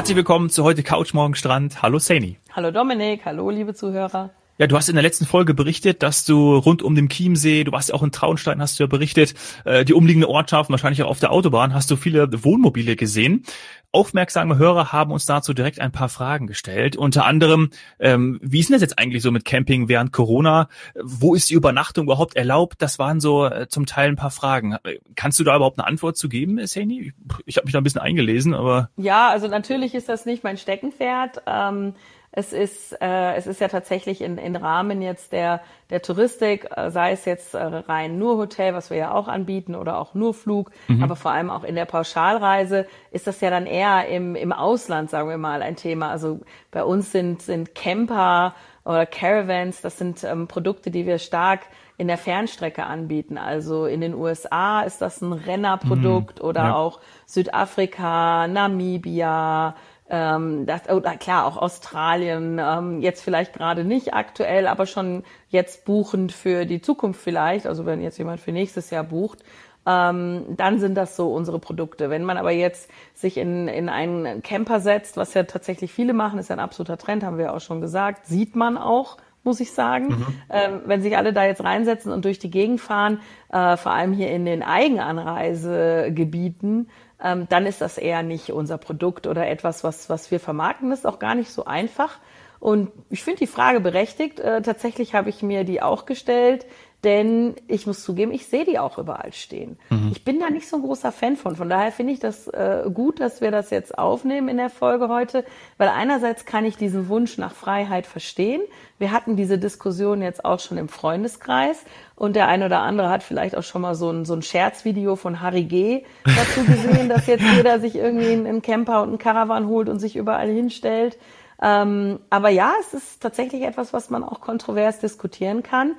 Herzlich willkommen zu heute Couch Morgen Strand. Hallo Saini. Hallo Dominik, hallo liebe Zuhörer. Ja, du hast in der letzten Folge berichtet, dass du rund um den Chiemsee, du warst ja auch in Traunstein, hast du ja berichtet, äh, die umliegende Ortschaften, wahrscheinlich auch auf der Autobahn, hast du viele Wohnmobile gesehen. Aufmerksame Hörer haben uns dazu direkt ein paar Fragen gestellt. Unter anderem, ähm, wie ist denn das jetzt eigentlich so mit Camping während Corona? Wo ist die Übernachtung überhaupt erlaubt? Das waren so äh, zum Teil ein paar Fragen. Kannst du da überhaupt eine Antwort zu geben, Saini? Ich, ich habe mich da ein bisschen eingelesen, aber. Ja, also natürlich ist das nicht mein Steckenpferd. Ähm es ist, äh, es ist ja tatsächlich in, in Rahmen jetzt der, der Touristik, äh, sei es jetzt äh, rein nur Hotel, was wir ja auch anbieten, oder auch nur Flug, mhm. aber vor allem auch in der Pauschalreise ist das ja dann eher im, im Ausland, sagen wir mal, ein Thema. Also bei uns sind, sind Camper oder Caravans, das sind ähm, Produkte, die wir stark in der Fernstrecke anbieten. Also in den USA ist das ein Rennerprodukt mhm. oder ja. auch Südafrika, Namibia, ähm, das, oder klar, auch Australien, ähm, jetzt vielleicht gerade nicht aktuell, aber schon jetzt buchend für die Zukunft vielleicht, also wenn jetzt jemand für nächstes Jahr bucht, ähm, dann sind das so unsere Produkte. Wenn man aber jetzt sich in, in einen Camper setzt, was ja tatsächlich viele machen, ist ja ein absoluter Trend, haben wir ja auch schon gesagt, sieht man auch, muss ich sagen. Mhm. Ähm, wenn sich alle da jetzt reinsetzen und durch die Gegend fahren, äh, vor allem hier in den Eigenanreisegebieten, ähm, dann ist das eher nicht unser Produkt oder etwas, was, was wir vermarkten. Das ist auch gar nicht so einfach. Und ich finde die Frage berechtigt. Äh, tatsächlich habe ich mir die auch gestellt. Denn ich muss zugeben, ich sehe die auch überall stehen. Mhm. Ich bin da nicht so ein großer Fan von. Von daher finde ich das äh, gut, dass wir das jetzt aufnehmen in der Folge heute, weil einerseits kann ich diesen Wunsch nach Freiheit verstehen. Wir hatten diese Diskussion jetzt auch schon im Freundeskreis und der eine oder andere hat vielleicht auch schon mal so ein, so ein Scherzvideo von Harry G. dazu gesehen, dass jetzt jeder sich irgendwie einen Camper und einen Caravan holt und sich überall hinstellt. Ähm, aber ja, es ist tatsächlich etwas, was man auch kontrovers diskutieren kann.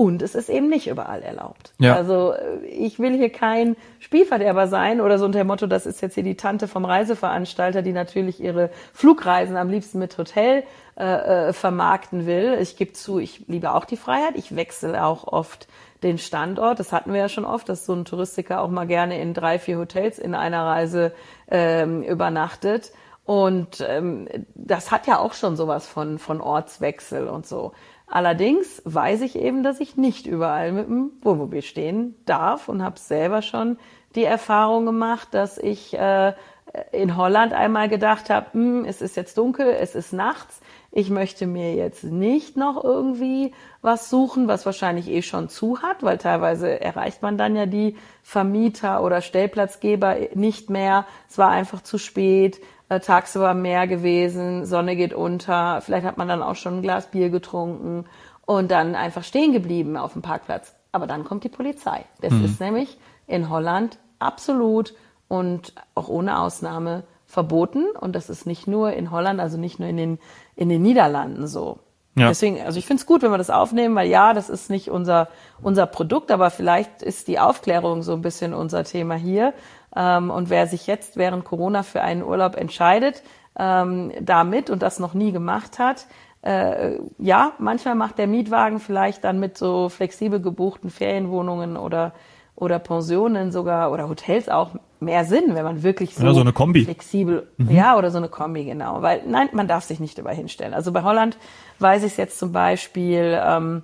Und es ist eben nicht überall erlaubt. Ja. Also äh, ich will hier kein Spielverderber sein oder so unter dem Motto, das ist jetzt hier die Tante vom Reiseveranstalter, die natürlich ihre Flugreisen am liebsten mit Hotel äh, äh, vermarkten will. Ich gebe zu, ich liebe auch die Freiheit. Ich wechsle auch oft den Standort. Das hatten wir ja schon oft, dass so ein Touristiker auch mal gerne in drei, vier Hotels in einer Reise ähm, übernachtet. Und ähm, das hat ja auch schon sowas von, von Ortswechsel und so. Allerdings weiß ich eben, dass ich nicht überall mit dem Wohnmobil stehen darf und habe selber schon die Erfahrung gemacht, dass ich äh, in Holland einmal gedacht habe, hm, es ist jetzt dunkel, es ist nachts, ich möchte mir jetzt nicht noch irgendwie was suchen, was wahrscheinlich eh schon zu hat, weil teilweise erreicht man dann ja die Vermieter oder Stellplatzgeber nicht mehr. Es war einfach zu spät äh, tagsüber mehr gewesen, Sonne geht unter, vielleicht hat man dann auch schon ein Glas Bier getrunken und dann einfach stehen geblieben auf dem Parkplatz. Aber dann kommt die Polizei. Das mhm. ist nämlich in Holland absolut und auch ohne Ausnahme verboten. Und das ist nicht nur in Holland, also nicht nur in den, in den Niederlanden so. Ja. Deswegen, also ich finde es gut, wenn wir das aufnehmen, weil ja, das ist nicht unser, unser Produkt, aber vielleicht ist die Aufklärung so ein bisschen unser Thema hier. Ähm, und wer sich jetzt während Corona für einen Urlaub entscheidet, ähm, damit und das noch nie gemacht hat, äh, ja, manchmal macht der Mietwagen vielleicht dann mit so flexibel gebuchten Ferienwohnungen oder oder Pensionen sogar oder Hotels auch mehr Sinn, wenn man wirklich so, ja, so eine Kombi. flexibel, mhm. ja, oder so eine Kombi, genau. Weil nein, man darf sich nicht überall hinstellen. Also bei Holland weiß ich es jetzt zum Beispiel, ähm,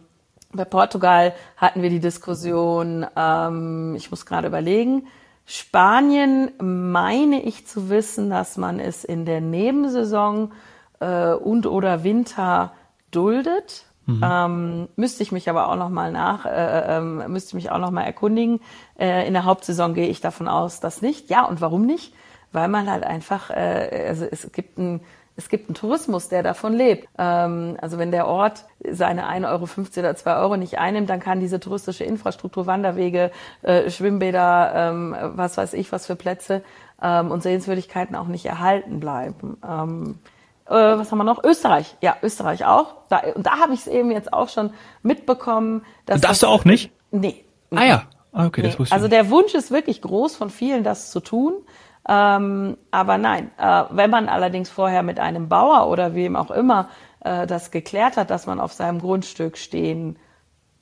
bei Portugal hatten wir die Diskussion, ähm, ich muss gerade überlegen, Spanien meine ich zu wissen, dass man es in der Nebensaison äh, und oder Winter duldet. Mhm. Ähm, müsste ich mich aber auch noch mal nach, äh, äh, müsste mich auch noch mal erkundigen. Äh, in der Hauptsaison gehe ich davon aus, dass nicht. Ja, und warum nicht? Weil man halt einfach, äh, also es gibt ein es gibt einen Tourismus, der davon lebt. Ähm, also wenn der Ort seine 1,50 Euro oder 2 Euro nicht einnimmt, dann kann diese touristische Infrastruktur, Wanderwege, äh, Schwimmbäder, ähm, was weiß ich, was für Plätze ähm, und Sehenswürdigkeiten auch nicht erhalten bleiben. Äh, was haben wir noch? Österreich. Ja, Österreich auch. Da, und da habe ich es eben jetzt auch schon mitbekommen. Dass Darfst du auch nicht? Nee. Ah ja. Ah, okay, nee. das wusste ich. Also der Wunsch ist wirklich groß von vielen, das zu tun. Ähm, aber nein, äh, wenn man allerdings vorher mit einem Bauer oder wem auch immer äh, das geklärt hat, dass man auf seinem Grundstück stehen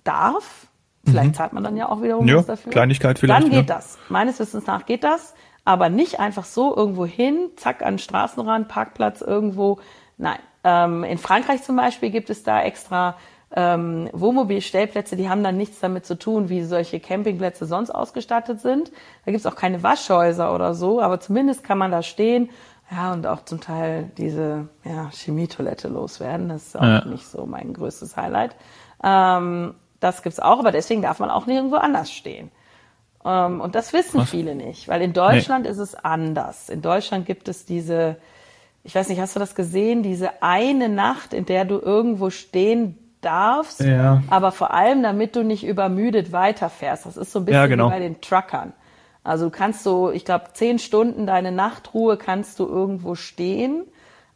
darf, vielleicht mhm. zahlt man dann ja auch wiederum ja, was dafür. Kleinigkeit vielleicht. Dann geht ja. das. Meines Wissens nach geht das. aber nicht einfach so irgendwo hin, zack, an den Straßenrand, Parkplatz irgendwo. Nein. Ähm, in Frankreich zum Beispiel gibt es da extra ähm, Wohnmobilstellplätze, die haben dann nichts damit zu tun, wie solche Campingplätze sonst ausgestattet sind. Da gibt's auch keine Waschhäuser oder so, aber zumindest kann man da stehen ja, und auch zum Teil diese ja, Chemietoilette loswerden. Das ist auch ja. nicht so mein größtes Highlight. Ähm, das gibt's auch, aber deswegen darf man auch nirgendwo anders stehen. Ähm, und das wissen Was? viele nicht, weil in Deutschland nee. ist es anders. In Deutschland gibt es diese, ich weiß nicht, hast du das gesehen, diese eine Nacht, in der du irgendwo stehen darfst, ja. aber vor allem, damit du nicht übermüdet weiterfährst. Das ist so ein bisschen ja, genau. wie bei den Truckern. Also du kannst so, ich glaube, zehn Stunden deine Nachtruhe kannst du irgendwo stehen,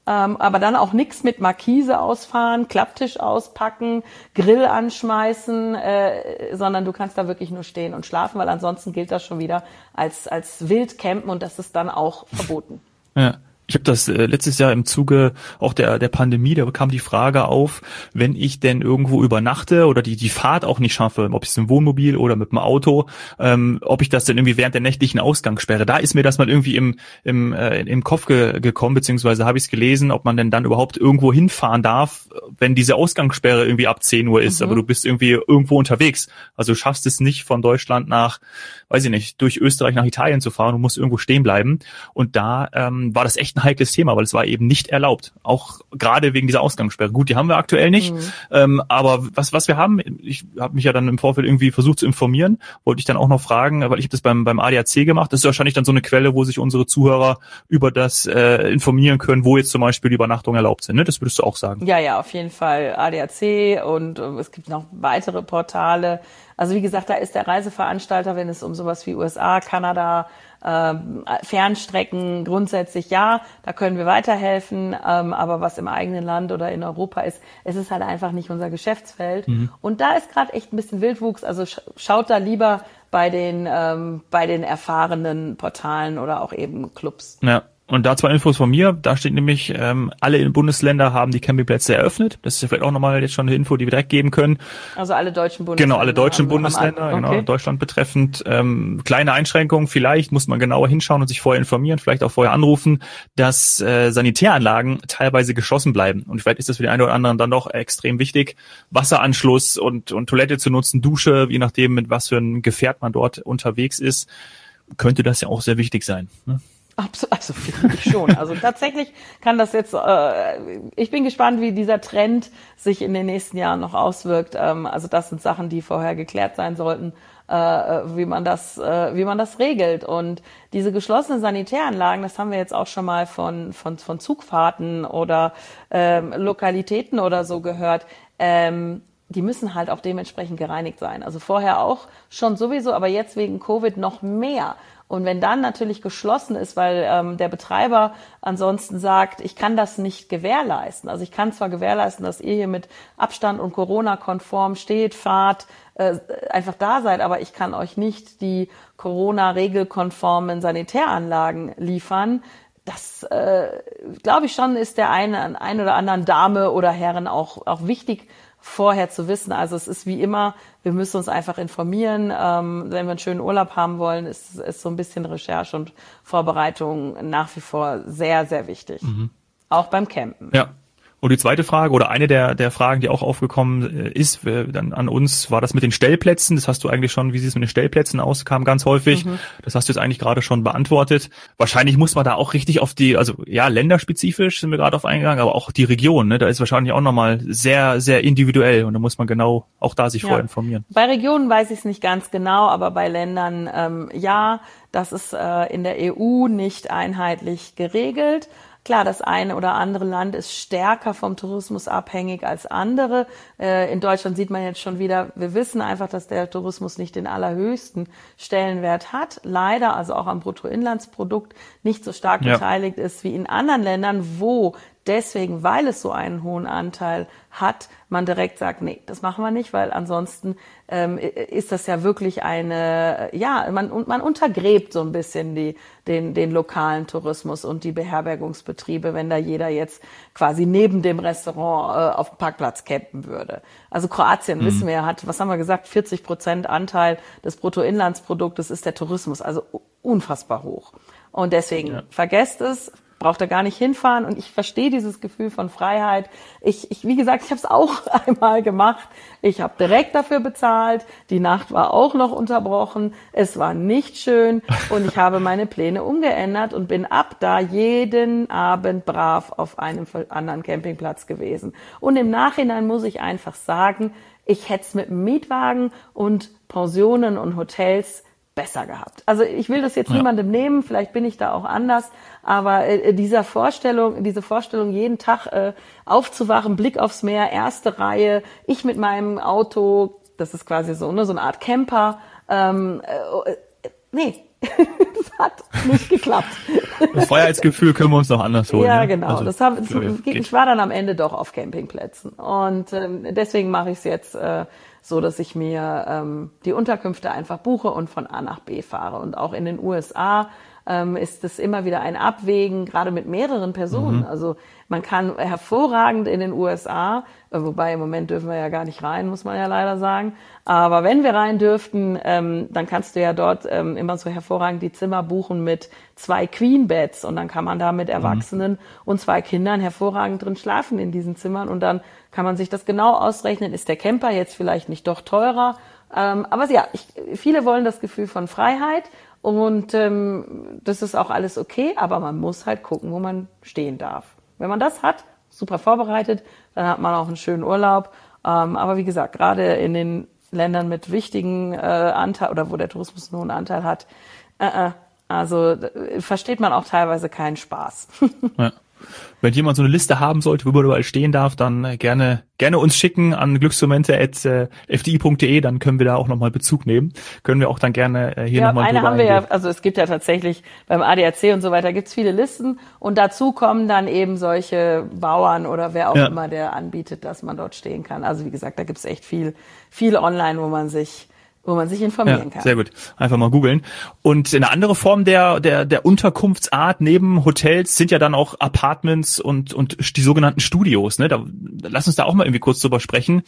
ähm, aber dann auch nichts mit Markise ausfahren, Klapptisch auspacken, Grill anschmeißen, äh, sondern du kannst da wirklich nur stehen und schlafen, weil ansonsten gilt das schon wieder als, als Wildcampen und das ist dann auch verboten. Ja. Ich habe das äh, letztes Jahr im Zuge auch der, der Pandemie, da kam die Frage auf, wenn ich denn irgendwo übernachte oder die, die Fahrt auch nicht schaffe, ob ich es im Wohnmobil oder mit dem Auto, ähm, ob ich das denn irgendwie während der nächtlichen Ausgangssperre, da ist mir das mal irgendwie im, im, äh, im Kopf ge gekommen, beziehungsweise habe ich es gelesen, ob man denn dann überhaupt irgendwo hinfahren darf, wenn diese Ausgangssperre irgendwie ab 10 Uhr ist, mhm. aber du bist irgendwie irgendwo unterwegs. Also du schaffst es nicht von Deutschland nach, weiß ich nicht, durch Österreich nach Italien zu fahren, du musst irgendwo stehen bleiben. Und da ähm, war das echt ein heikles Thema, weil es war eben nicht erlaubt. Auch gerade wegen dieser Ausgangssperre. Gut, die haben wir aktuell nicht. Mhm. Ähm, aber was, was wir haben, ich habe mich ja dann im Vorfeld irgendwie versucht zu informieren, wollte ich dann auch noch fragen, weil ich habe das beim, beim ADAC gemacht. Das ist wahrscheinlich dann so eine Quelle, wo sich unsere Zuhörer über das äh, informieren können, wo jetzt zum Beispiel die Übernachtungen erlaubt sind. Ne? Das würdest du auch sagen. Ja, ja, auf jeden Fall ADAC und äh, es gibt noch weitere Portale. Also wie gesagt, da ist der Reiseveranstalter, wenn es um sowas wie USA, Kanada, ähm, Fernstrecken grundsätzlich ja, da können wir weiterhelfen, ähm, aber was im eigenen Land oder in Europa ist, es ist halt einfach nicht unser Geschäftsfeld. Mhm. Und da ist gerade echt ein bisschen Wildwuchs, also schaut da lieber bei den, ähm, bei den erfahrenen Portalen oder auch eben Clubs. Ja. Und da zwei Infos von mir. Da steht nämlich, ähm, alle Bundesländer haben die Campingplätze eröffnet. Das ist ja vielleicht auch nochmal jetzt schon eine Info, die wir direkt geben können. Also alle deutschen Bundesländer. Genau, alle deutschen haben, Bundesländer, haben, genau, okay. genau, Deutschland betreffend. Ähm, kleine Einschränkungen, vielleicht muss man genauer hinschauen und sich vorher informieren, vielleicht auch vorher anrufen, dass äh, Sanitäranlagen teilweise geschlossen bleiben. Und vielleicht ist das für den einen oder anderen dann doch extrem wichtig, Wasseranschluss und, und Toilette zu nutzen, Dusche, je nachdem, mit was für ein Gefährt man dort unterwegs ist, könnte das ja auch sehr wichtig sein. Ne? Absolut, also schon. Also tatsächlich kann das jetzt, äh, ich bin gespannt, wie dieser Trend sich in den nächsten Jahren noch auswirkt. Ähm, also das sind Sachen, die vorher geklärt sein sollten, äh, wie man das, äh, wie man das regelt. Und diese geschlossenen Sanitäranlagen, das haben wir jetzt auch schon mal von, von, von Zugfahrten oder ähm, Lokalitäten oder so gehört. Ähm, die müssen halt auch dementsprechend gereinigt sein. Also vorher auch schon sowieso, aber jetzt wegen Covid noch mehr. Und wenn dann natürlich geschlossen ist, weil ähm, der Betreiber ansonsten sagt, ich kann das nicht gewährleisten. Also ich kann zwar gewährleisten, dass ihr hier mit Abstand und Corona-konform steht, fahrt, äh, einfach da seid, aber ich kann euch nicht die Corona-regelkonformen Sanitäranlagen liefern. Das, äh, glaube ich schon, ist der einen, ein oder anderen Dame oder Herren auch, auch wichtig, vorher zu wissen. Also es ist wie immer, wir müssen uns einfach informieren. Ähm, wenn wir einen schönen Urlaub haben wollen, ist, ist so ein bisschen Recherche und Vorbereitung nach wie vor sehr, sehr wichtig. Mhm. Auch beim Campen. Ja, und die zweite Frage oder eine der, der Fragen, die auch aufgekommen äh, ist, dann an uns, war das mit den Stellplätzen. Das hast du eigentlich schon, wie sieht es mit den Stellplätzen aus, kam ganz häufig. Mhm. Das hast du jetzt eigentlich gerade schon beantwortet. Wahrscheinlich muss man da auch richtig auf die, also ja, länderspezifisch sind wir gerade auf eingegangen, aber auch die Region, ne, da ist wahrscheinlich auch nochmal sehr, sehr individuell und da muss man genau auch da sich ja. vorher informieren. Bei Regionen weiß ich es nicht ganz genau, aber bei Ländern ähm, ja, das ist äh, in der EU nicht einheitlich geregelt. Klar, das eine oder andere Land ist stärker vom Tourismus abhängig als andere. Äh, in Deutschland sieht man jetzt schon wieder, wir wissen einfach, dass der Tourismus nicht den allerhöchsten Stellenwert hat. Leider, also auch am Bruttoinlandsprodukt nicht so stark ja. beteiligt ist wie in anderen Ländern, wo deswegen, weil es so einen hohen Anteil hat, man direkt sagt, nee, das machen wir nicht, weil ansonsten ähm, ist das ja wirklich eine, ja, man, man untergräbt so ein bisschen die, den, den lokalen Tourismus und die Beherbergungsbetriebe, wenn da jeder jetzt quasi neben dem Restaurant äh, auf dem Parkplatz campen würde. Also Kroatien, mhm. wissen wir, hat, was haben wir gesagt, 40 Prozent Anteil des Bruttoinlandsproduktes ist der Tourismus. Also unfassbar hoch. Und deswegen ja. vergesst es, braucht er gar nicht hinfahren und ich verstehe dieses Gefühl von Freiheit. Ich, ich wie gesagt, ich habe es auch einmal gemacht. Ich habe direkt dafür bezahlt. Die Nacht war auch noch unterbrochen. Es war nicht schön und ich habe meine Pläne umgeändert und bin ab da jeden Abend brav auf einem anderen Campingplatz gewesen. Und im Nachhinein muss ich einfach sagen, ich hätte es mit Mietwagen und Pensionen und Hotels besser gehabt. Also ich will das jetzt ja. niemandem nehmen, vielleicht bin ich da auch anders, aber äh, dieser Vorstellung, diese Vorstellung, jeden Tag äh, aufzuwachen, Blick aufs Meer, erste Reihe, ich mit meinem Auto, das ist quasi so, ne, so eine Art Camper, ähm, äh, äh nee, das hat nicht geklappt. Das Freiheitsgefühl können wir uns noch anders holen. Ja, genau. Also, das hab, ich, ich war dann am Ende doch auf Campingplätzen und ähm, deswegen mache ich es jetzt äh, so dass ich mir ähm, die Unterkünfte einfach buche und von A nach B fahre. Und auch in den USA ähm, ist es immer wieder ein Abwägen, gerade mit mehreren Personen. Mhm. Also man kann hervorragend in den USA, äh, wobei im Moment dürfen wir ja gar nicht rein, muss man ja leider sagen. Aber wenn wir rein dürften, ähm, dann kannst du ja dort ähm, immer so hervorragend die Zimmer buchen mit zwei Queen Beds und dann kann man da mit mhm. Erwachsenen mhm. und zwei Kindern hervorragend drin schlafen in diesen Zimmern und dann kann man sich das genau ausrechnen. Ist der Camper jetzt vielleicht nicht doch teurer? Ähm, aber ja, ich, viele wollen das Gefühl von Freiheit und ähm, das ist auch alles okay, aber man muss halt gucken, wo man stehen darf. Wenn man das hat, super vorbereitet, dann hat man auch einen schönen Urlaub. Ähm, aber wie gesagt, gerade in den Ländern mit wichtigen äh, Anteil oder wo der Tourismus nur einen Anteil hat, äh, äh, also versteht man auch teilweise keinen Spaß. Ja. Wenn jemand so eine Liste haben sollte, wo man überall stehen darf, dann äh, gerne gerne uns schicken an glücksmomente.fdi.de, dann können wir da auch nochmal Bezug nehmen. Können wir auch dann gerne äh, hier ja, nochmal eine haben wir ja, also es gibt ja tatsächlich beim ADAC und so weiter gibt's viele Listen und dazu kommen dann eben solche Bauern oder wer auch ja. immer, der anbietet, dass man dort stehen kann. Also wie gesagt, da gibt's echt viel, viel online, wo man sich wo man sich informieren ja, kann. Sehr gut. Einfach mal googeln. Und eine andere Form der, der, der Unterkunftsart neben Hotels sind ja dann auch Apartments und, und die sogenannten Studios. Ne? Da, lass uns da auch mal irgendwie kurz drüber sprechen.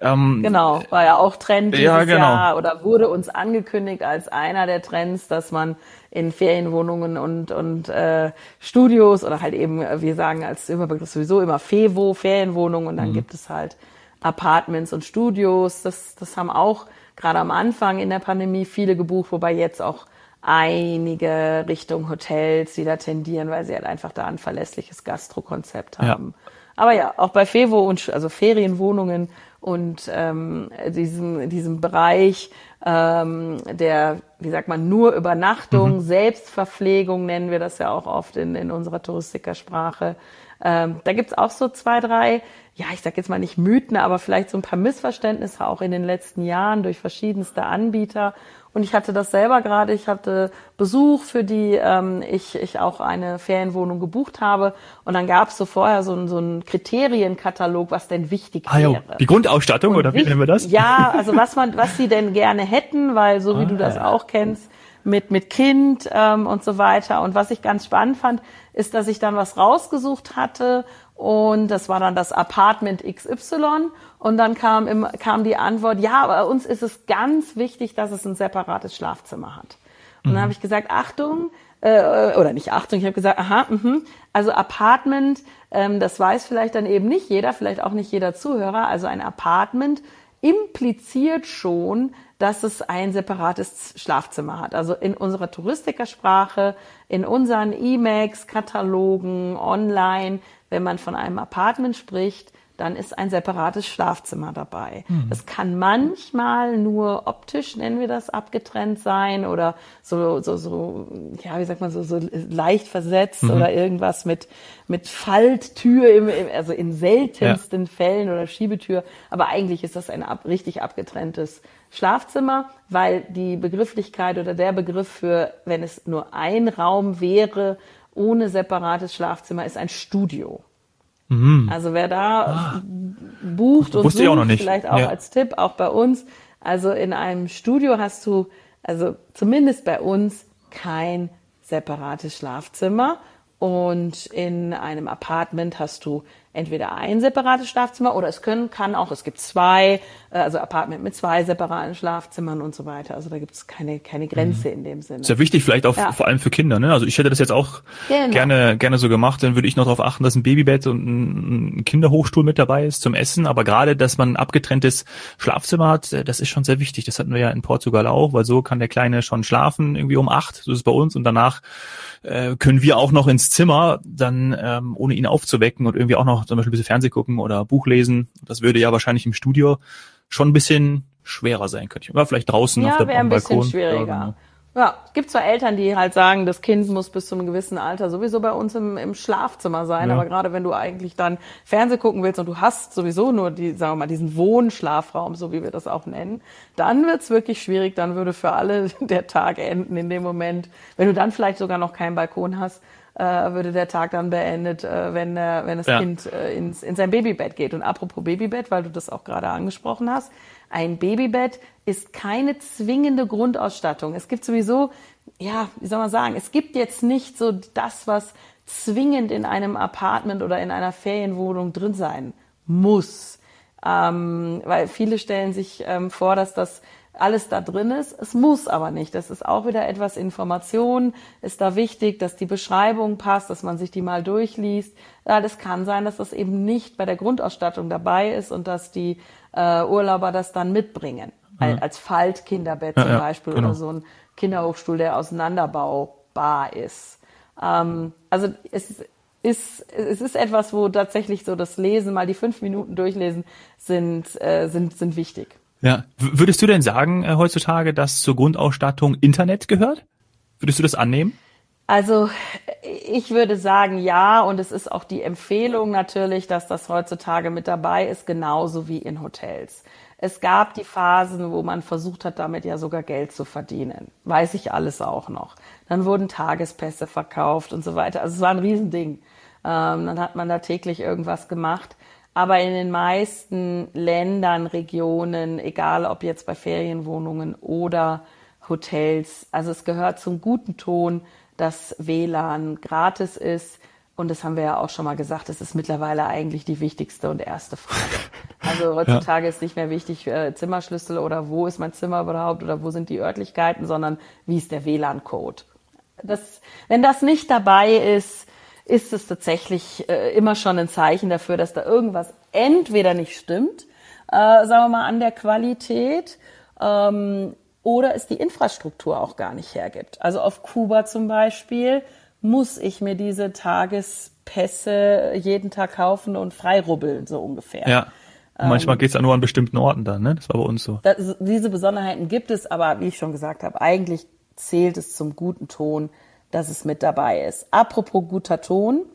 Ähm, genau, war ja auch Trend dieses ja, genau. Jahr oder wurde uns angekündigt als einer der Trends, dass man in Ferienwohnungen und, und äh, Studios oder halt eben, wir sagen als Überbegriff sowieso immer FEVO, Ferienwohnungen und dann mhm. gibt es halt Apartments und Studios. Das, das haben auch gerade am Anfang in der Pandemie viele gebucht, wobei jetzt auch einige Richtung Hotels wieder tendieren, weil sie halt einfach da ein verlässliches Gastrokonzept haben. Ja. Aber ja, auch bei Fevo und also Ferienwohnungen und ähm, diesem, diesem Bereich ähm, der, wie sagt man, nur Übernachtung, mhm. Selbstverpflegung nennen wir das ja auch oft in, in unserer Touristikersprache. Ähm, da gibt's auch so zwei, drei ja, ich sag jetzt mal nicht Mythen, aber vielleicht so ein paar Missverständnisse auch in den letzten Jahren durch verschiedenste Anbieter. Und ich hatte das selber gerade, ich hatte Besuch, für die ähm, ich, ich auch eine Ferienwohnung gebucht habe. Und dann gab es so vorher so, ein, so einen Kriterienkatalog, was denn wichtig ah, wäre. Die Grundausstattung Und oder wie nennen wir das? Ja, also was man, was sie denn gerne hätten, weil so wie ah, du das ja. auch kennst, mit, mit Kind ähm, und so weiter. Und was ich ganz spannend fand, ist, dass ich dann was rausgesucht hatte und das war dann das Apartment XY. Und dann kam, im, kam die Antwort, ja, bei uns ist es ganz wichtig, dass es ein separates Schlafzimmer hat. Und mhm. dann habe ich gesagt, Achtung, äh, oder nicht Achtung, ich habe gesagt, aha, mh, also Apartment, ähm, das weiß vielleicht dann eben nicht jeder, vielleicht auch nicht jeder Zuhörer. Also ein Apartment impliziert schon, dass es ein separates Schlafzimmer hat. Also in unserer Touristikersprache, in unseren E-Mails, Katalogen, online wenn man von einem Apartment spricht, dann ist ein separates Schlafzimmer dabei. Mhm. Das kann manchmal nur optisch, nennen wir das, abgetrennt sein oder so, so, so, ja, wie sagt man, so, so leicht versetzt mhm. oder irgendwas mit, mit Falttür, im, also in seltensten ja. Fällen oder Schiebetür. Aber eigentlich ist das ein ab, richtig abgetrenntes Schlafzimmer, weil die Begrifflichkeit oder der Begriff für, wenn es nur ein Raum wäre, ohne separates Schlafzimmer ist ein Studio. Mhm. Also wer da ah. bucht und sucht, auch vielleicht auch ja. als Tipp, auch bei uns. Also in einem Studio hast du, also zumindest bei uns, kein separates Schlafzimmer. Und in einem Apartment hast du entweder ein separates Schlafzimmer oder es können, kann auch, es gibt zwei, äh, also Apartment mit zwei separaten Schlafzimmern und so weiter. Also da gibt es keine, keine Grenze mhm. in dem Sinne. Sehr wichtig, vielleicht auch ja. vor allem für Kinder. Ne? Also ich hätte das jetzt auch genau. gerne, gerne so gemacht. Dann würde ich noch darauf achten, dass ein Babybett und ein Kinderhochstuhl mit dabei ist zum Essen. Aber gerade, dass man ein abgetrenntes Schlafzimmer hat, äh, das ist schon sehr wichtig. Das hatten wir ja in Portugal auch, weil so kann der Kleine schon schlafen, irgendwie um acht, so ist es bei uns. Und danach äh, können wir auch noch ins Zimmer, dann ähm, ohne ihn aufzuwecken und irgendwie auch noch zum Beispiel ein bisschen Fernseh gucken oder Buch lesen. Das würde ja wahrscheinlich im Studio schon ein bisschen schwerer sein, könnte ich. Oder vielleicht draußen ja, auf der ein Balkon. Bisschen schwieriger. Ja, genau. Ja, es gibt zwar Eltern, die halt sagen, das Kind muss bis zu einem gewissen Alter sowieso bei uns im, im Schlafzimmer sein, ja. aber gerade wenn du eigentlich dann Fernseh gucken willst und du hast sowieso nur die, sagen wir mal, diesen Wohnschlafraum, so wie wir das auch nennen, dann wird's wirklich schwierig, dann würde für alle der Tag enden in dem Moment. Wenn du dann vielleicht sogar noch keinen Balkon hast, würde der Tag dann beendet, äh, wenn, äh, wenn das ja. Kind äh, ins, in sein Babybett geht. Und apropos Babybett, weil du das auch gerade angesprochen hast, ein Babybett ist keine zwingende Grundausstattung. Es gibt sowieso, ja, wie soll man sagen, es gibt jetzt nicht so das, was zwingend in einem Apartment oder in einer Ferienwohnung drin sein muss. Ähm, weil viele stellen sich ähm, vor, dass das alles da drin ist. Es muss aber nicht. Das ist auch wieder etwas Information. Ist da wichtig, dass die Beschreibung passt, dass man sich die mal durchliest. Ja, das kann sein, dass das eben nicht bei der Grundausstattung dabei ist und dass die äh, Urlauber das dann mitbringen. Ja. Als Faltkinderbett zum ja, Beispiel genau. oder so ein Kinderhochstuhl, der auseinanderbaubar ist. Ähm, also es ist, es ist etwas, wo tatsächlich so das Lesen, mal die fünf Minuten durchlesen, sind, äh, sind, sind wichtig. Ja. Würdest du denn sagen äh, heutzutage, dass zur Grundausstattung Internet gehört? Würdest du das annehmen? Also ich würde sagen ja und es ist auch die Empfehlung natürlich, dass das heutzutage mit dabei ist, genauso wie in Hotels. Es gab die Phasen, wo man versucht hat, damit ja sogar Geld zu verdienen. Weiß ich alles auch noch. Dann wurden Tagespässe verkauft und so weiter. Also es war ein Riesending. Ähm, dann hat man da täglich irgendwas gemacht. Aber in den meisten Ländern, Regionen, egal ob jetzt bei Ferienwohnungen oder Hotels, also es gehört zum guten Ton, dass WLAN gratis ist. Und das haben wir ja auch schon mal gesagt, das ist mittlerweile eigentlich die wichtigste und erste Frage. Also heutzutage ja. ist nicht mehr wichtig äh, Zimmerschlüssel oder wo ist mein Zimmer überhaupt oder wo sind die Örtlichkeiten, sondern wie ist der WLAN-Code. Das, wenn das nicht dabei ist, ist es tatsächlich äh, immer schon ein Zeichen dafür, dass da irgendwas entweder nicht stimmt, äh, sagen wir mal an der Qualität, ähm, oder es die Infrastruktur auch gar nicht hergibt. Also auf Kuba zum Beispiel muss ich mir diese Tagespässe jeden Tag kaufen und freirubbeln, so ungefähr. Ja. Und manchmal ähm, geht's ja nur an bestimmten Orten dann, ne? Das war bei uns so. Das, diese Besonderheiten gibt es, aber wie ich schon gesagt habe, eigentlich zählt es zum guten Ton, dass es mit dabei ist. Apropos guter Ton,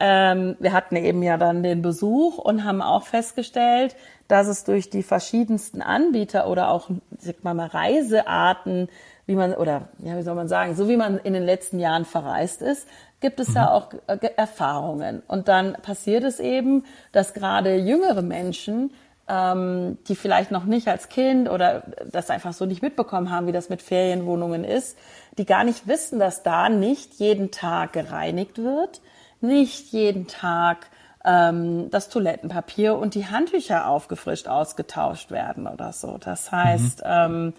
ähm, wir hatten eben ja dann den Besuch und haben auch festgestellt, dass es durch die verschiedensten Anbieter oder auch, sag mal, Reisearten, wie man, oder ja, wie soll man sagen, so wie man in den letzten Jahren verreist ist, gibt es mhm. ja auch äh, Erfahrungen. Und dann passiert es eben, dass gerade jüngere Menschen ähm, die vielleicht noch nicht als Kind oder das einfach so nicht mitbekommen haben, wie das mit Ferienwohnungen ist, die gar nicht wissen, dass da nicht jeden Tag gereinigt wird, nicht jeden Tag ähm, das Toilettenpapier und die Handtücher aufgefrischt ausgetauscht werden oder so. Das heißt, mhm. ähm,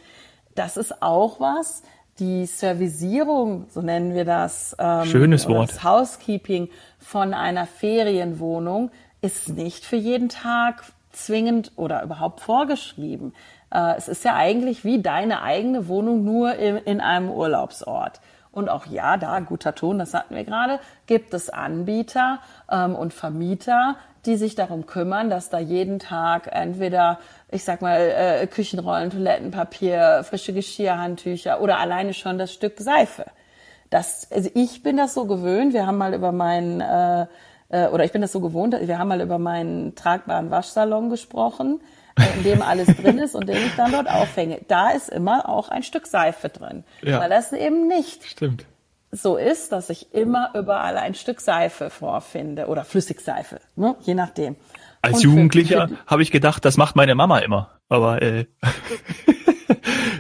das ist auch was. Die Servicierung, so nennen wir das, ähm, Schönes Wort. das Housekeeping von einer Ferienwohnung ist nicht für jeden Tag zwingend oder überhaupt vorgeschrieben. Äh, es ist ja eigentlich wie deine eigene Wohnung nur in, in einem Urlaubsort. Und auch ja, da guter Ton, das hatten wir gerade, gibt es Anbieter ähm, und Vermieter, die sich darum kümmern, dass da jeden Tag entweder, ich sag mal, äh, Küchenrollen, Toilettenpapier, frische Geschirrhandtücher oder alleine schon das Stück Seife. Das, also ich bin das so gewöhnt. Wir haben mal über meinen äh, äh, oder ich bin das so gewohnt. Wir haben mal über meinen tragbaren Waschsalon gesprochen in dem alles drin ist und den ich dann dort aufhänge. Da ist immer auch ein Stück Seife drin. Ja. Weil das eben nicht Stimmt. so ist, dass ich immer überall ein Stück Seife vorfinde oder Flüssigseife, ne? je nachdem. Als Jugendlicher habe ich gedacht, das macht meine Mama immer. Aber äh,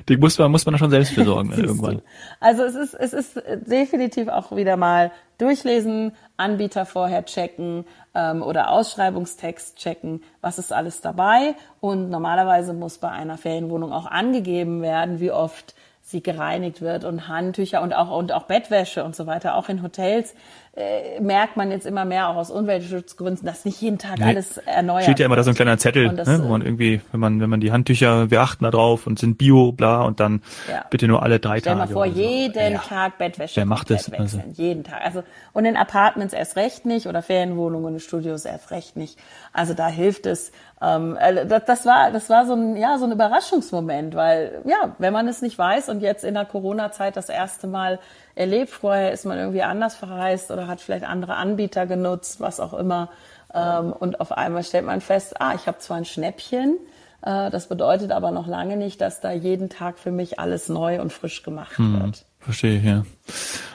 Die muss man, muss man schon selbst besorgen irgendwann. Also es ist, es ist definitiv auch wieder mal durchlesen, Anbieter vorher checken ähm, oder Ausschreibungstext checken, was ist alles dabei. Und normalerweise muss bei einer Ferienwohnung auch angegeben werden, wie oft sie gereinigt wird und Handtücher und auch und auch Bettwäsche und so weiter. Auch in Hotels äh, merkt man jetzt immer mehr auch aus Umweltschutzgründen, dass nicht jeden Tag nee. alles erneuert. Steht ja immer da so ein kleiner Zettel, das, ne, wo man irgendwie, wenn man wenn man die Handtücher, wir achten da drauf und sind Bio, bla und dann ja. bitte nur alle drei Stell Tage. Stell mal vor, jeden ja. Tag Bettwäsche. Wer macht das? Also. Jeden Tag. Also und in Apartments erst recht nicht oder Ferienwohnungen und Studios erst recht nicht. Also da hilft es. Ähm, äh, das, das war das war so ein ja so ein Überraschungsmoment, weil ja wenn man es nicht weiß und jetzt in der Corona-Zeit das erste Mal erlebt. Vorher ist man irgendwie anders verreist oder hat vielleicht andere Anbieter genutzt, was auch immer. Ähm, und auf einmal stellt man fest, ah, ich habe zwar ein Schnäppchen, äh, das bedeutet aber noch lange nicht, dass da jeden Tag für mich alles neu und frisch gemacht hm, wird. Verstehe, ja.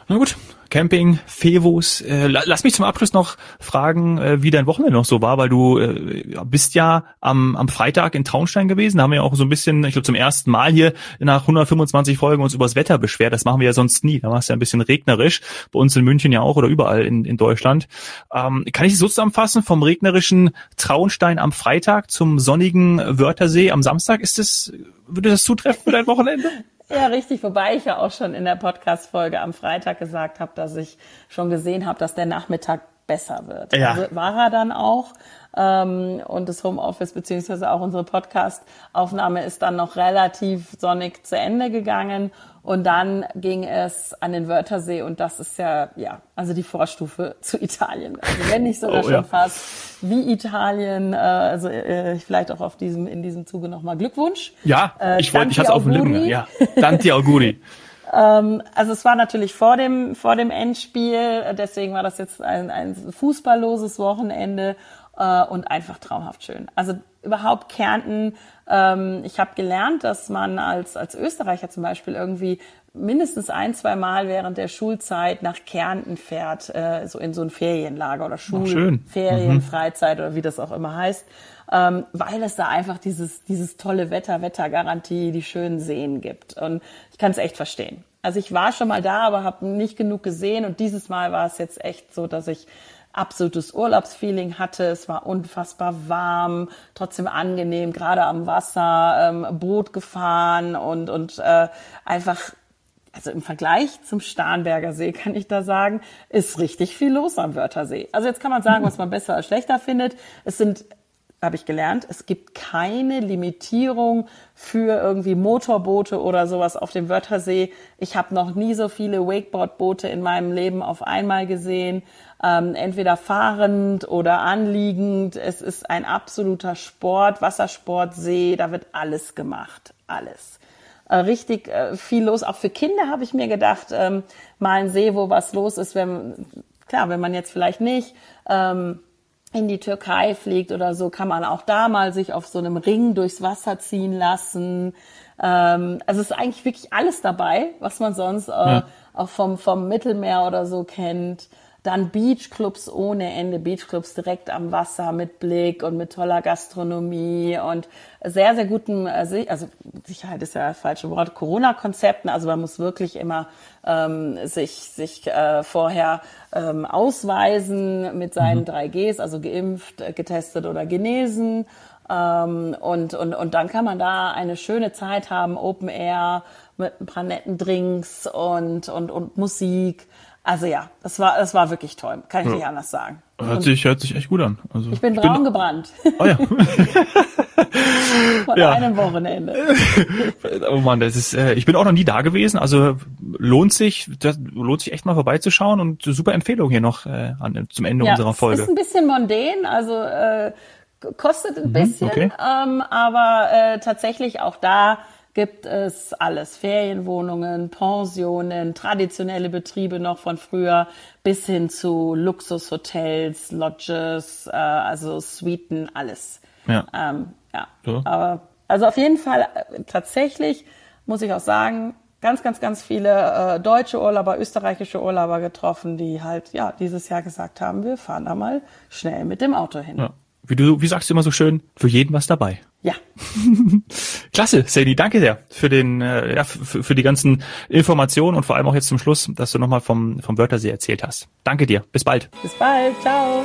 Na gut, Camping, Fevos. Äh, lass mich zum Abschluss noch fragen, äh, wie dein Wochenende noch so war, weil du äh, bist ja am, am Freitag in Traunstein gewesen. Da haben wir ja auch so ein bisschen, ich glaube zum ersten Mal hier nach 125 Folgen uns übers Wetter beschwert. Das machen wir ja sonst nie. Da war es ja ein bisschen regnerisch. Bei uns in München ja auch oder überall in, in Deutschland. Ähm, kann ich es so zusammenfassen? Vom regnerischen Traunstein am Freitag zum sonnigen Wörthersee am Samstag. Ist das, würde das zutreffen für dein Wochenende? Ja, richtig. Wobei ich ja auch schon in der Podcast-Folge am Freitag gesagt habe, dass ich schon gesehen habe, dass der Nachmittag besser wird. Ja. Also war er dann auch. Ähm, und das Homeoffice beziehungsweise auch unsere Podcast-Aufnahme ist dann noch relativ sonnig zu Ende gegangen. Und dann ging es an den Wörthersee und das ist ja, ja, also die Vorstufe zu Italien. Also wenn nicht sogar oh, schon ja. fast wie Italien, äh, also äh, vielleicht auch auf diesem, in diesem Zuge nochmal Glückwunsch. Ja, äh, ich wollte, ich hatte auf dem Lippen, ja. Danti Auguri. ähm, also es war natürlich vor dem, vor dem Endspiel, deswegen war das jetzt ein, ein fußballloses Wochenende äh, und einfach traumhaft schön. Also überhaupt Kärnten, ähm, ich habe gelernt, dass man als, als Österreicher zum Beispiel irgendwie mindestens ein, zwei Mal während der Schulzeit nach Kärnten fährt, äh, so in so ein Ferienlager oder Schulferien, mhm. Freizeit oder wie das auch immer heißt, ähm, weil es da einfach dieses, dieses tolle Wetter, Wettergarantie, die schönen Seen gibt. Und ich kann es echt verstehen. Also ich war schon mal da, aber habe nicht genug gesehen und dieses Mal war es jetzt echt so, dass ich absolutes Urlaubsfeeling hatte. Es war unfassbar warm, trotzdem angenehm, gerade am Wasser, ähm, Boot gefahren und, und äh, einfach, also im Vergleich zum Starnberger See kann ich da sagen, ist richtig viel los am Wörthersee. Also jetzt kann man sagen, was man besser oder schlechter findet. Es sind habe ich gelernt, es gibt keine Limitierung für irgendwie Motorboote oder sowas auf dem Wörthersee. Ich habe noch nie so viele Wakeboard-Boote in meinem Leben auf einmal gesehen ähm, entweder fahrend oder anliegend. Es ist ein absoluter Sport, Wassersport, See, da wird alles gemacht, alles. Äh, richtig äh, viel los, auch für Kinder habe ich mir gedacht, ähm, mal ein See, wo was los ist, wenn, klar, wenn man jetzt vielleicht nicht ähm, in die Türkei fliegt oder so, kann man auch da mal sich auf so einem Ring durchs Wasser ziehen lassen. Ähm, also es ist eigentlich wirklich alles dabei, was man sonst äh, ja. auch vom, vom Mittelmeer oder so kennt. Dann Beachclubs ohne Ende, Beachclubs direkt am Wasser mit Blick und mit toller Gastronomie und sehr, sehr guten, äh, also Sicherheit ist ja das falsche Wort, Corona-Konzepten. Also man muss wirklich immer ähm, sich, sich äh, vorher ähm, ausweisen mit seinen mhm. 3Gs, also geimpft, äh, getestet oder genesen. Ähm, und, und, und dann kann man da eine schöne Zeit haben, Open Air mit ein paar netten Drinks und, und, und Musik. Also ja, das war, das war wirklich toll. Kann ich ja. nicht anders sagen. Hört sich, hört sich echt gut an. Also ich bin braun bin, gebrannt. Oh ja. Von ja. einem Wochenende. oh Mann, das ist, äh, ich bin auch noch nie da gewesen. Also lohnt sich, das lohnt sich echt mal vorbeizuschauen und super Empfehlung hier noch äh, an, zum Ende ja, unserer Folge. Ist ein bisschen mondän, also äh, kostet ein mhm, bisschen, okay. ähm, aber äh, tatsächlich auch da gibt es alles. Ferienwohnungen, Pensionen, traditionelle Betriebe noch von früher bis hin zu Luxushotels, Lodges, äh, also Suiten, alles. Ja. Ähm, ja. So. Aber also auf jeden Fall äh, tatsächlich muss ich auch sagen, ganz, ganz, ganz viele äh, deutsche Urlauber, österreichische Urlauber getroffen, die halt ja dieses Jahr gesagt haben, wir fahren da mal schnell mit dem Auto hin. Ja. Wie du, wie sagst du immer so schön, für jeden was dabei. Ja. Klasse, Sadie, danke sehr für den, äh, ja, für, für die ganzen Informationen und vor allem auch jetzt zum Schluss, dass du nochmal vom, vom Wörthersee erzählt hast. Danke dir. Bis bald. Bis bald. Ciao.